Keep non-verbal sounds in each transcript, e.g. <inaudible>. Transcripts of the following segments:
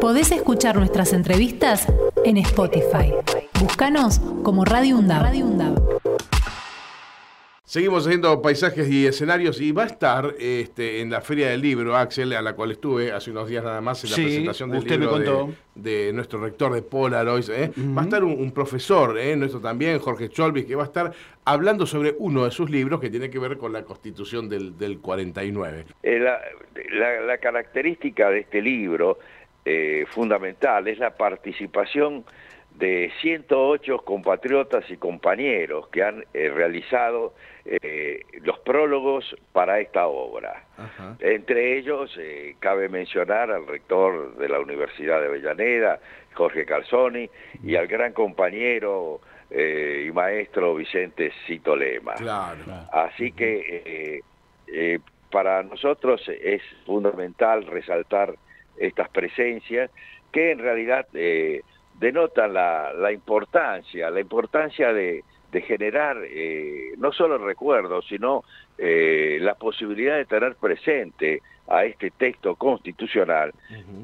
Podés escuchar nuestras entrevistas en Spotify. Búscanos como Radio UNDAB. Seguimos haciendo paisajes y escenarios y va a estar este, en la Feria del Libro, Axel, a la cual estuve hace unos días nada más en la presentación del usted libro me contó. De, de nuestro rector de Polaroid. ¿eh? Va a estar un, un profesor, ¿eh? nuestro también, Jorge Cholvis, que va a estar hablando sobre uno de sus libros que tiene que ver con la constitución del, del 49. Eh, la, la- la característica de este libro eh, fundamental es la participación de 108 compatriotas y compañeros que han eh, realizado eh, los prólogos para esta obra. Ajá. Entre ellos eh, cabe mencionar al rector de la Universidad de Avellaneda, Jorge Calzoni, y al gran compañero y maestro Vicente Cito Lema. Claro. Así que para nosotros es fundamental resaltar estas presencias que en realidad eh, denotan la, la importancia, la importancia de, de generar eh, no solo recuerdos, sino eh, la posibilidad de tener presente a este texto constitucional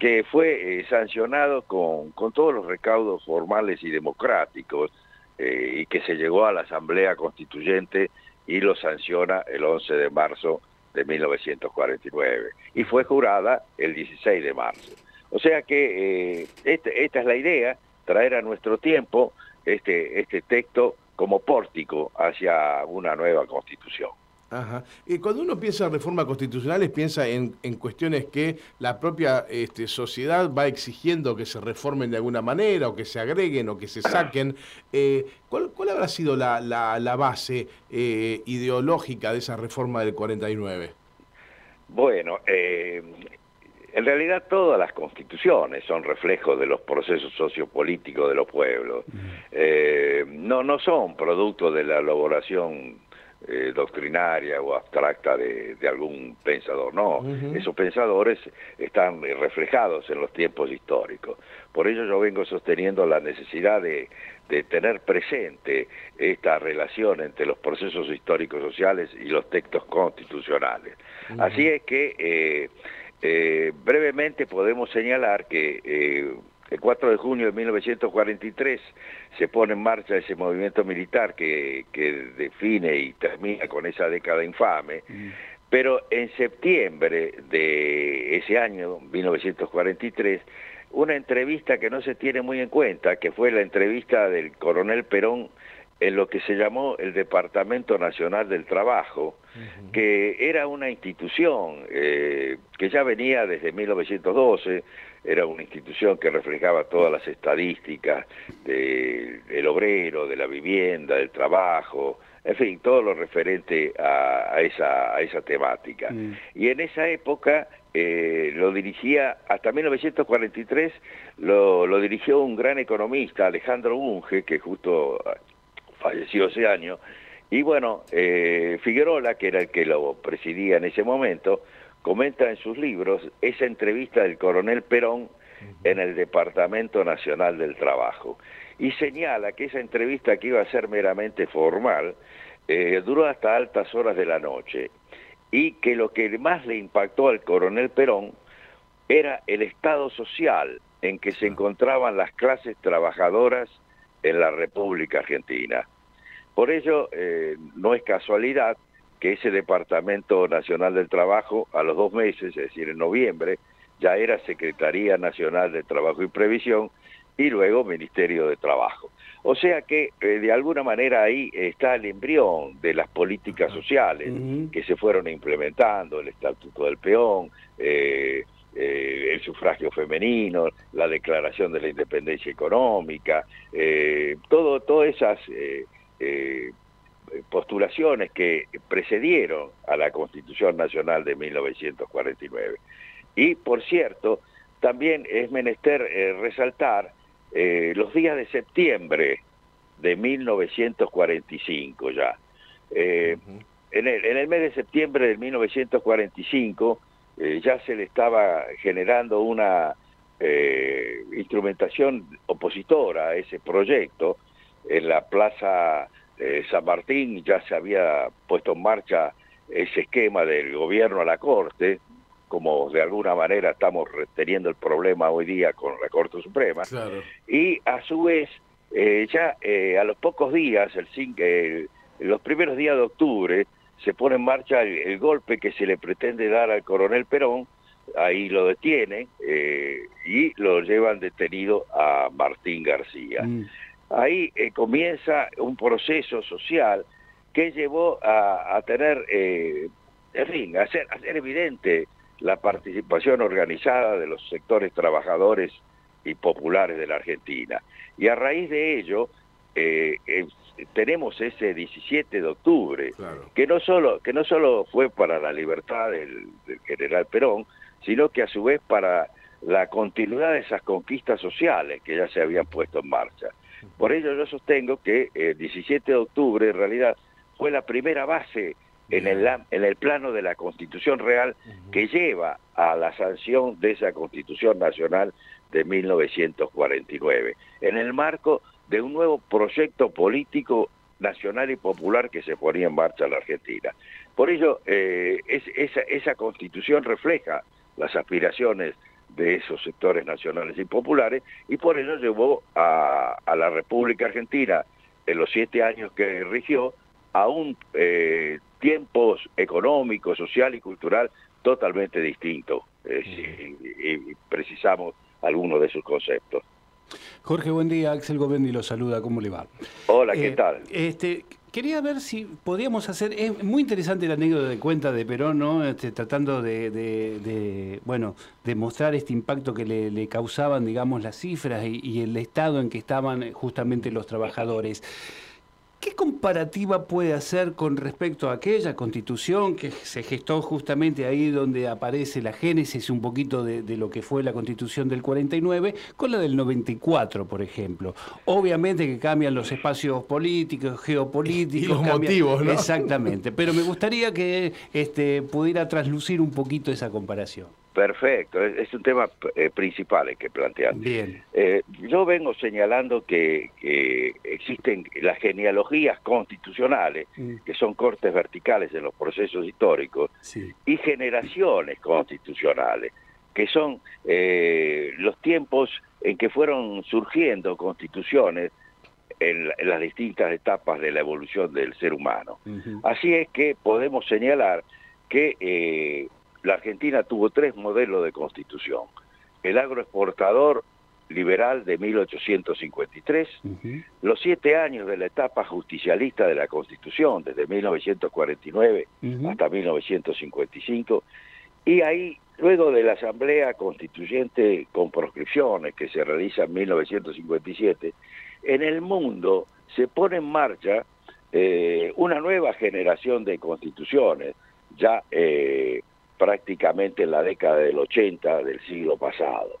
que fue eh, sancionado con, con todos los recaudos formales y democráticos eh, y que se llegó a la Asamblea Constituyente y lo sanciona el 11 de marzo de 1949 y fue jurada el 16 de marzo. O sea que eh, este- esta es la idea, traer a nuestro tiempo este, este texto como pórtico hacia una nueva constitución. Ajá. Y cuando uno piensa en reformas constitucionales, piensa en, en cuestiones que la propia este, sociedad va exigiendo que se reformen de alguna manera, o que se agreguen, o que se saquen. Eh, ¿cuál, cuál habrá sido la, la- la base eh, ideológica de esa reforma del 49? Bueno, eh, en realidad todas las constituciones son reflejos de los procesos sociopolíticos de los pueblos. Eh, no, no son producto de la elaboración eh, doctrinaria o abstracta de, de algún pensador, no. Esos pensadores están reflejados en los tiempos históricos. Por ello yo vengo sosteniendo la necesidad de, de tener presente esta relación entre los procesos históricos sociales y los textos constitucionales. Así es que eh, eh, brevemente podemos señalar que el 4 de junio de 1943 se pone en marcha ese movimiento militar que, que define y termina con esa década infame, pero en septiembre de ese año, 1943, una entrevista que no se tiene muy en cuenta, que fue la entrevista del coronel Perón en lo que se llamó el Departamento Nacional del Trabajo, que era una institución eh, que ya venía desde 1912, era una institución que reflejaba todas las estadísticas de- del obrero, de la vivienda, del trabajo, en fin, todo lo referente a, a esa, a esa temática. Y en esa época eh, lo dirigía, hasta 1943, lo, lo dirigió un gran economista, Alejandro Bunge, que justo ah, falleció ese año, y bueno, eh, Figueroa, que era el que lo presidía en ese momento, comenta en sus libros esa entrevista del coronel Perón en el Departamento Nacional del Trabajo. Y señala que esa entrevista que iba a ser meramente formal, eh, duró hasta altas horas de la noche y que lo que más le impactó al coronel Perón era el estado social en que se encontraban las clases trabajadoras en la República Argentina. Por ello, eh, no es casualidad que ese Departamento Nacional del Trabajo, a los dos meses, es decir, en noviembre, ya era Secretaría Nacional de Trabajo y Previsión y luego Ministerio de Trabajo. O sea que eh, de alguna manera ahí está el embrión de las políticas sociales que se fueron implementando, el Estatuto del Peón, eh, eh, el sufragio femenino, la Declaración de la Independencia Económica, todo, todas esas postulaciones que precedieron a la Constitución Nacional de 1949. Y, por cierto, también es menester eh, resaltar eh, los días de septiembre de 1945 ya. Eh, en, el, en el mes de septiembre de 1945 eh, ya se le estaba generando una instrumentación opositora a ese proyecto. En la Plaza eh, San Martín ya se había puesto en marcha ese esquema del gobierno a la corte, como de alguna manera estamos teniendo el problema hoy día con la Corte Suprema, y a su vez, eh, ya eh, a los pocos días, el, los primeros días de octubre, se pone en marcha el, golpe que se le pretende dar al coronel Perón, ahí lo detienen eh, y lo llevan detenido a Martín García. Mm. Ahí comienza un proceso social que llevó a, tener, en fin, a hacer, a hacer evidente la participación organizada de los sectores trabajadores y populares de la Argentina. Y a raíz de ello, eh, eh, tenemos ese 17 de octubre, que, no solo, que no solo fue para la libertad del, general Perón, sino que a su vez para la continuidad de esas conquistas sociales que ya se habían puesto en marcha. Por ello yo sostengo que el 17 de octubre en realidad fue la primera base en el, en el plano de la Constitución Real que lleva a la sanción de esa Constitución Nacional de 1949, en el marco de un nuevo proyecto político nacional y popular que se ponía en marcha en la Argentina. Por ello, eh, esa, esa constitución refleja las aspiraciones de esos sectores nacionales y populares y por ello llevó a, a la República Argentina en los siete años que rigió a un eh, tiempos económico, social y cultural totalmente distintos. y, precisamos algunos de sus conceptos. Jorge, buen día. Axel Govendi lo saluda. ¿Cómo le va? Hola, ¿qué eh, tal? Este, quería ver si podíamos hacer. Es muy interesante la anécdota de cuenta de Perón, ¿no? Este, tratando de, bueno, de mostrar este impacto que le, causaban, digamos, las cifras y, el estado en que estaban justamente los trabajadores. ¿Qué comparativa puede hacer con respecto a aquella constitución que se gestó justamente ahí donde aparece la génesis un poquito de, lo que fue la constitución del 49 con la del 94, por ejemplo? Obviamente que cambian los espacios políticos, geopolíticos. Y los motivos, ¿no? Exactamente, pero me gustaría que este, pudiera traslucir un poquito esa comparación. Perfecto, es, un tema eh, principal el que plantean. Bien. Eh, yo vengo señalando que, existen las genealogías constitucionales, mm. que son cortes verticales en los procesos históricos, y generaciones constitucionales, que son eh, los tiempos en que fueron surgiendo constituciones en, las distintas etapas de la evolución del ser humano. Así es que podemos señalar que la Argentina tuvo tres modelos de constitución. El agroexportador liberal de 1853, los siete años de la etapa justicialista de la Constitución, desde 1949 hasta 1955, y ahí, luego de la Asamblea Constituyente con proscripciones que se realiza en 1957, en el mundo se pone en marcha eh, una nueva generación de constituciones, ya eh, prácticamente en la década del 80 del siglo pasado.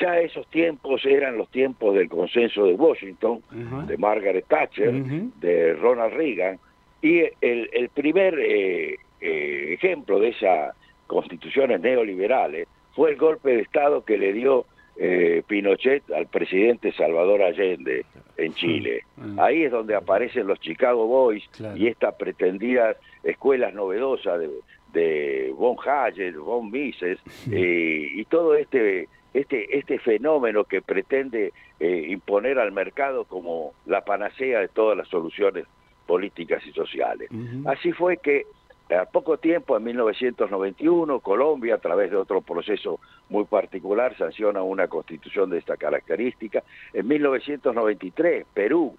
Ya esos tiempos eran los tiempos del consenso de Washington, de Margaret Thatcher, de Ronald Reagan, y el, primer eh, eh, ejemplo de esas constituciones neoliberales fue el golpe de Estado que le dio eh, Pinochet al presidente Salvador Allende en Chile. Ahí es donde aparecen los Chicago Boys y estas pretendidas escuelas novedosas de, de von Hayek, von Mises, eh, y todo este, este, este fenómeno que pretende eh, imponer al mercado como la panacea de todas las soluciones políticas y sociales. Así fue que a poco tiempo, en 1991, Colombia, a través de otro proceso muy particular, sanciona una constitución de esta característica. En 1993, Perú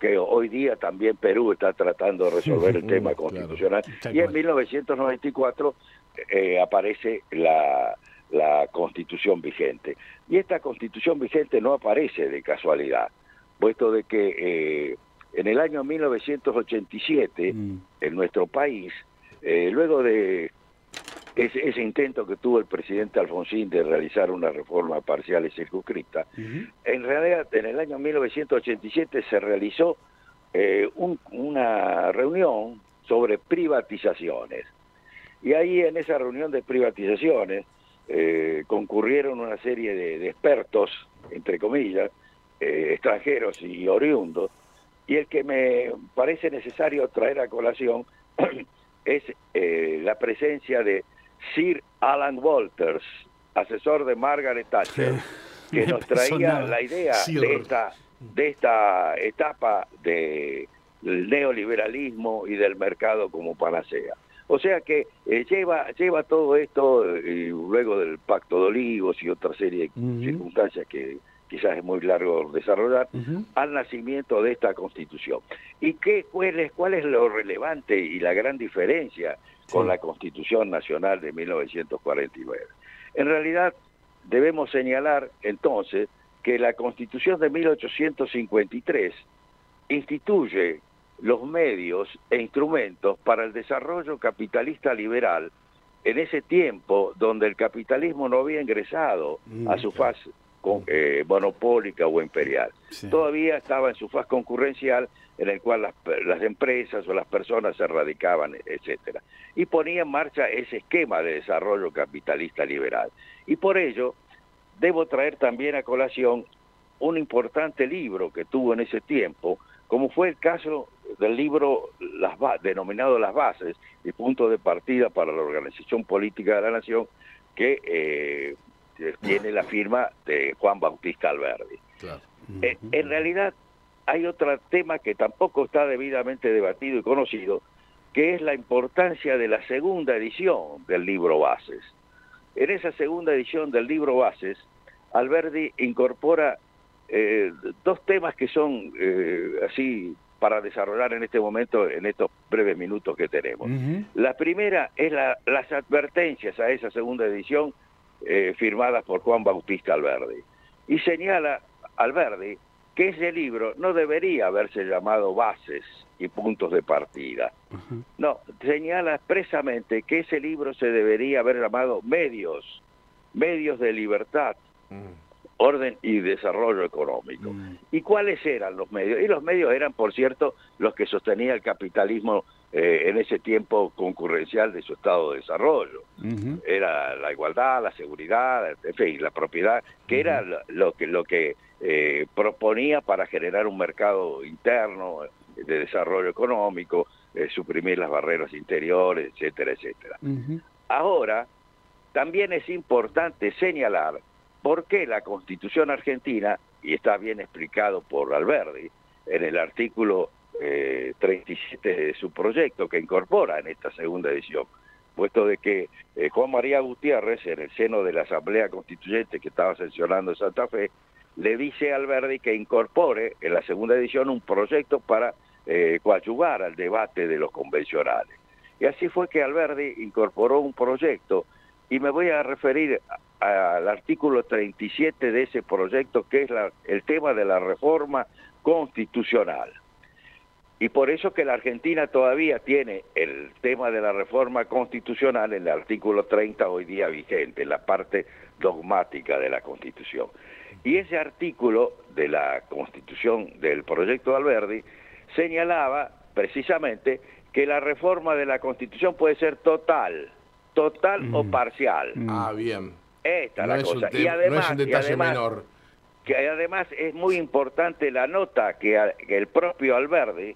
que hoy día también Perú está tratando de resolver el tema constitucional. Y en 1994 eh, aparece la, la constitución vigente. Y esta constitución vigente no aparece de casualidad, puesto de que eh, en el año 1987, mm. en nuestro país, eh, luego de ese, intento que tuvo el presidente Alfonsín de realizar una reforma parcial y circunscripta, en realidad en el año 1987 se realizó eh, una reunión sobre privatizaciones. Y ahí en esa reunión de privatizaciones eh, concurrieron una serie de, expertos, entre comillas, eh, extranjeros y oriundos, y el que me parece necesario traer a colación <clears throat> es la presencia de Sir Alan Walters, asesor de Margaret Thatcher, <laughs> que nos traía la idea de esta, de esta etapa de, del neoliberalismo y del mercado como panacea. O sea que eh, lleva, lleva todo esto, eh, luego del Pacto de Olivos y otra serie de circunstancias que quizás es muy largo desarrollar, al nacimiento de esta constitución. ¿Y qué, cuál, es, cuál es lo relevante y la gran diferencia con la constitución nacional de 1949? En realidad, debemos señalar entonces que la constitución de 1853 instituye los medios e instrumentos para el desarrollo capitalista liberal en ese tiempo donde el capitalismo no había ingresado a su fase eh, monopólica o imperial. Todavía estaba en su faz concurrencial en el cual las, las, empresas o las personas se radicaban, etcétera. Y ponía en marcha ese esquema de desarrollo capitalista liberal. Y por ello, debo traer también a colación un importante libro que tuvo en ese tiempo, como fue el caso del libro las, denominado Las Bases y Punto de Partida para la Organización Política de la Nación, que eh, tiene la firma de Juan Bautista Alberdi. Eh, en realidad hay otro tema que tampoco está debidamente debatido y conocido, que es la importancia de la segunda edición del libro Bases. En esa segunda edición del libro Bases, Alberdi incorpora eh, dos temas que son eh, así para desarrollar en este momento, en estos breves minutos que tenemos. La primera es las advertencias a esa segunda edición eh, firmadas por Juan Bautista Alberdi. Y señala Alberdi que ese libro no debería haberse llamado Bases y Puntos de Partida. No, señala expresamente que ese libro se debería haber llamado Medios, Medios de Libertad, Orden y Desarrollo Económico. ¿Y cuáles eran los medios? Y los medios eran, por cierto, los que sostenía el capitalismo eh, en ese tiempo concurrencial de su estado de desarrollo. Era la igualdad, la seguridad, en fin, la propiedad, que era lo que, lo que eh, proponía para generar un mercado interno de desarrollo económico, eh, suprimir las barreras interiores, etcétera, etcétera. Ahora, también es importante señalar por qué la Constitución argentina, y está bien explicado por Alberdi, en el artículo 37 eh, de su proyecto que incorpora en esta segunda edición, puesto de que eh, Juan María Gutiérrez, en el seno de la Asamblea Constituyente que estaba sancionando en Santa Fe, le dice a Alberdi que incorpore en la segunda edición un proyecto para eh, coadyuvar al debate de los convencionales. Y así fue que Alberdi incorporó un proyecto y me voy a referir al artículo 37 de ese proyecto que es el tema de la reforma constitucional. Y por eso que la Argentina todavía tiene el tema de la reforma constitucional en el artículo 30 hoy día vigente, en la parte dogmática de la Constitución. Y ese artículo de la Constitución del proyecto de Alberdi señalaba precisamente que la reforma de la Constitución puede ser total, total o mm. parcial. Ah, bien. Esta es la cosa. y además, detalle menor. Que además es muy importante la nota que, que el propio Alberdi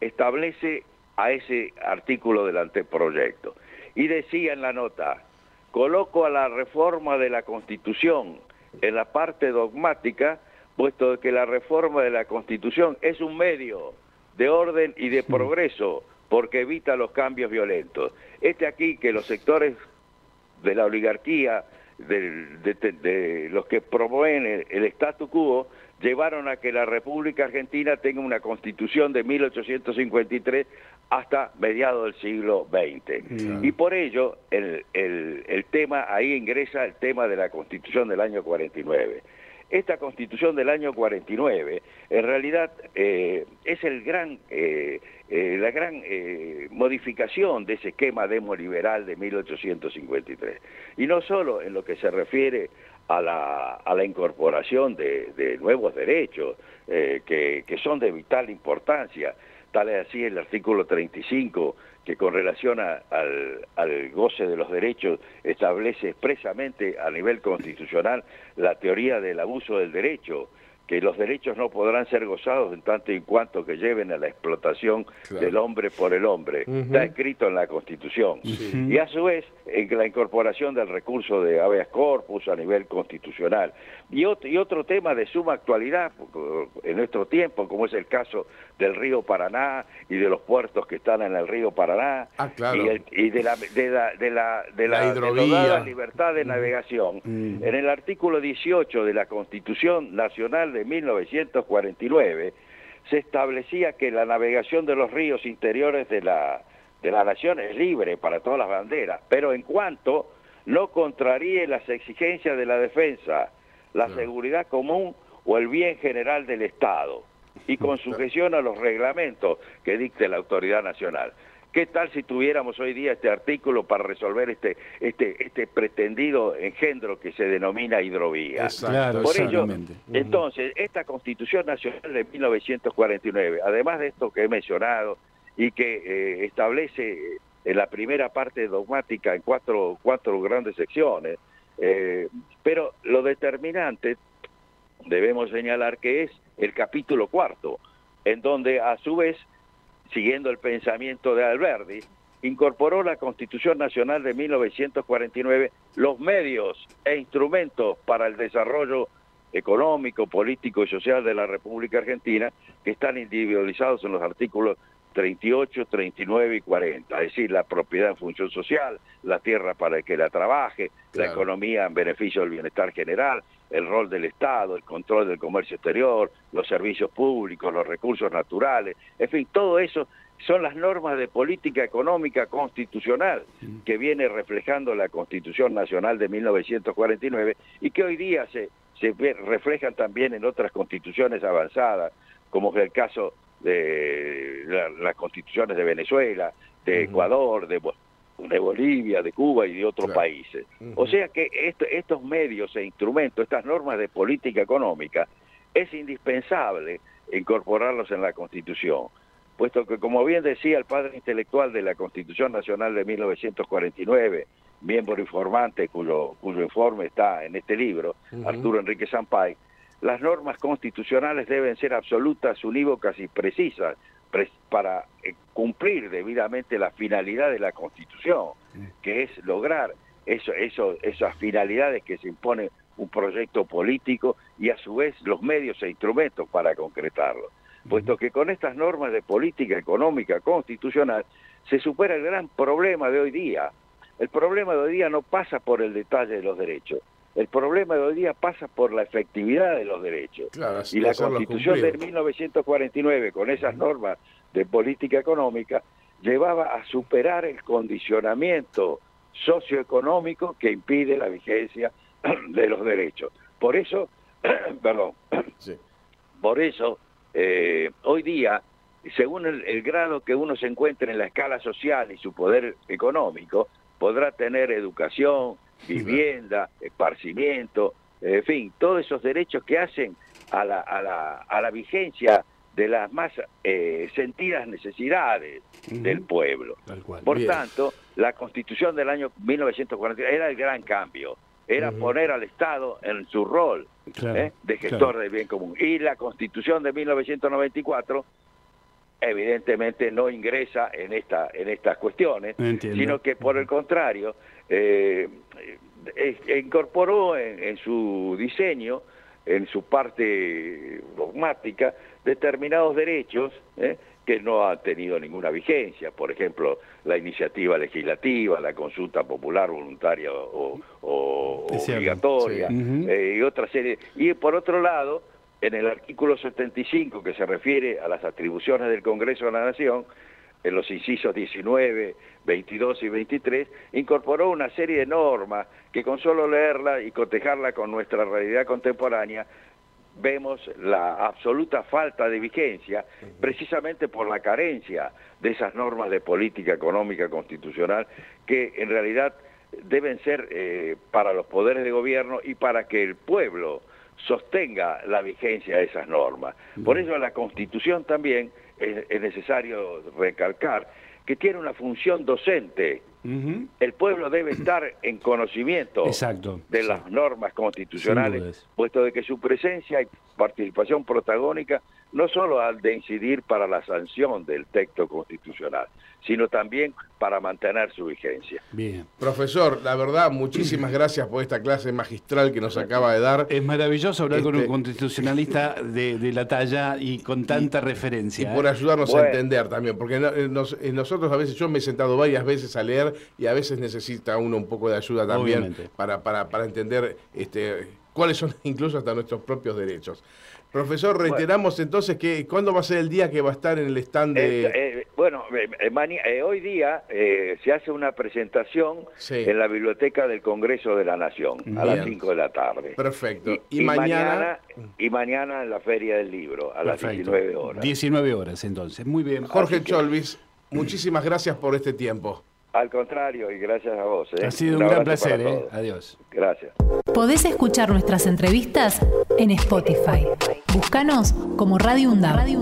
establece a ese artículo del anteproyecto. Y decía en la nota, coloco a la reforma de la Constitución en la parte dogmática, puesto que la reforma de la Constitución es un medio de orden y de progreso porque evita los cambios violentos. Este aquí que los sectores de la oligarquía, de, los que promueven el, el statu quo, llevaron a que la República Argentina tenga una constitución de 1853 hasta mediados del siglo XX. Y por ello el, el, tema, ahí ingresa el tema de la constitución del año 49. Esta constitución del año 49 en realidad eh, es el gran, eh, eh, la gran modificación de ese esquema demoliberal de 1853. Y no solo en lo que se refiere a la, a la incorporación de, nuevos derechos eh, que, son de vital importancia, tal es así el artículo 35 que con relación al, al, goce de los derechos establece expresamente a nivel constitucional la teoría del abuso del derecho, que los derechos no podrán ser gozados en tanto y cuanto que lleven a la explotación del hombre por el hombre. Está escrito en la Constitución. Y a su vez, en la incorporación del recurso de habeas corpus a nivel constitucional. Y otro, y otro tema de suma actualidad en nuestro tiempo, como es el caso del río Paraná y de los puertos que están en el río Paraná ah, y, de la de la de la, de la, libertad de navegación. En el artículo 18 de la Constitución Nacional de 1949 se establecía que la navegación de los ríos interiores de la, de la nación es libre para todas las banderas, pero en cuanto no contraríe las exigencias de la defensa, la seguridad común o el bien general del Estado, y con sujeción a los reglamentos que dicte la autoridad nacional. ¿Qué tal si tuviéramos hoy día este artículo para resolver este, este, este pretendido engendro que se denomina hidrovía? Por ello, entonces, esta Constitución Nacional de 1949, además de esto que he mencionado y que eh, establece en la primera parte dogmática en cuatro, cuatro grandes secciones, eh, pero lo determinante debemos señalar que es el capítulo cuarto, en donde a su vez siguiendo el pensamiento de Alberti, incorporó la Constitución Nacional de 1949 los medios e instrumentos para el desarrollo económico, político y social de la República Argentina que están individualizados en los artículos 38, 39 y 40, es decir, la propiedad en función social, la tierra para el que la trabaje, la economía en beneficio del bienestar general, el rol del Estado, el control del comercio exterior, los servicios públicos, los recursos naturales, en fin, todo eso son las normas de política económica constitucional que viene reflejando la Constitución Nacional de 1949 y que hoy día se, se reflejan también en otras constituciones avanzadas, como es el caso de las constituciones de Venezuela, de Ecuador, de, de Bolivia, de Cuba y de otros países. O sea que estos medios e instrumentos, estas normas de política económica, es indispensable incorporarlos en la Constitución, puesto que, como bien decía el padre intelectual de la Constitución Nacional de 1949, miembro informante cuyo, cuyo informe está en este libro, Arturo Enrique Sampay, las normas constitucionales deben ser absolutas, unívocas y precisas, para eh, cumplir debidamente la finalidad de la Constitución, que es lograr eso, eso, esas finalidades que se impone un proyecto político y a su vez los medios e instrumentos para concretarlo. Puesto que con estas normas de política económica constitucional se supera el gran problema de hoy día. El problema de hoy día no pasa por el detalle de los derechos, el problema de hoy día pasa por la efectividad de los derechos. y la Constitución de 1949, con esas normas de política económica, llevaba a superar el condicionamiento socioeconómico que impide la vigencia <clears throat> de los derechos. Por eso, <clears throat> perdón, <clears throat> por eso, eh, hoy día, según el grado que uno se encuentre en la escala social y su poder económico, podrá tener educación, vivienda, esparcimiento, en fin, todos esos derechos que hacen a la, a la, a la vigencia de las más eh, sentidas necesidades del pueblo. Por tanto, la constitución del año 1940 era el gran cambio, era poner al Estado en su rol ¿eh? de gestor del bien común. Y la constitución de 1994 evidentemente no ingresa en esta en estas cuestiones, sino que por el contrario eh, incorporó en, su diseño, en su parte dogmática, determinados derechos eh, que no han tenido ninguna vigencia, por ejemplo, la iniciativa legislativa, la consulta popular voluntaria o, obligatoria, eh, y otra serie. Y por otro lado, en el artículo 75, que se refiere a las atribuciones del Congreso de la Nación, en los incisos 19, 22 y 23, incorporó una serie de normas que con solo leerla y cotejarla con nuestra realidad contemporánea, vemos la absoluta falta de vigencia, precisamente por la carencia de esas normas de política económica constitucional que en realidad deben ser eh, para los poderes de gobierno y para que el pueblo sostenga la vigencia de esas normas. Por eso la Constitución también es, necesario recalcar que tiene una función docente. El pueblo debe estar en conocimiento Exacto, de las normas constitucionales, puesto de que su presencia y participación protagónica no solo han de incidir para la sanción del texto constitucional, sino también para mantener su vigencia. Bien. Profesor, la verdad, muchísimas <clears throat> gracias por esta clase magistral que nos acaba de dar. Es maravilloso hablar con un este, constitucionalista de, la talla y con tanta referencia. Y por ¿eh? ayudarnos a entender también, porque eh, eh, nosotros a veces, yo me he sentado varias veces a leer y a veces necesita uno un poco de ayuda también para, para, para entender este, cuáles son <laughs> incluso hasta nuestros propios derechos. Profesor, reiteramos entonces que cuándo va a ser el día que va a estar en el stand de... Eh, eh, bueno, eh, hoy día se hace una presentación en la Biblioteca del Congreso de la Nación a las 5 de la tarde. Perfecto. Y, mañana... Y mañana en la Feria del Libro a las 19 horas. 19 horas entonces, muy bien. Jorge Cholvis, muchísimas gracias por este tiempo. Al contrario, y gracias a vos. Ha sido un, gran placer. Adiós. Gracias. Podés escuchar nuestras entrevistas en Spotify. Búscanos como Radio UNDAV. Radio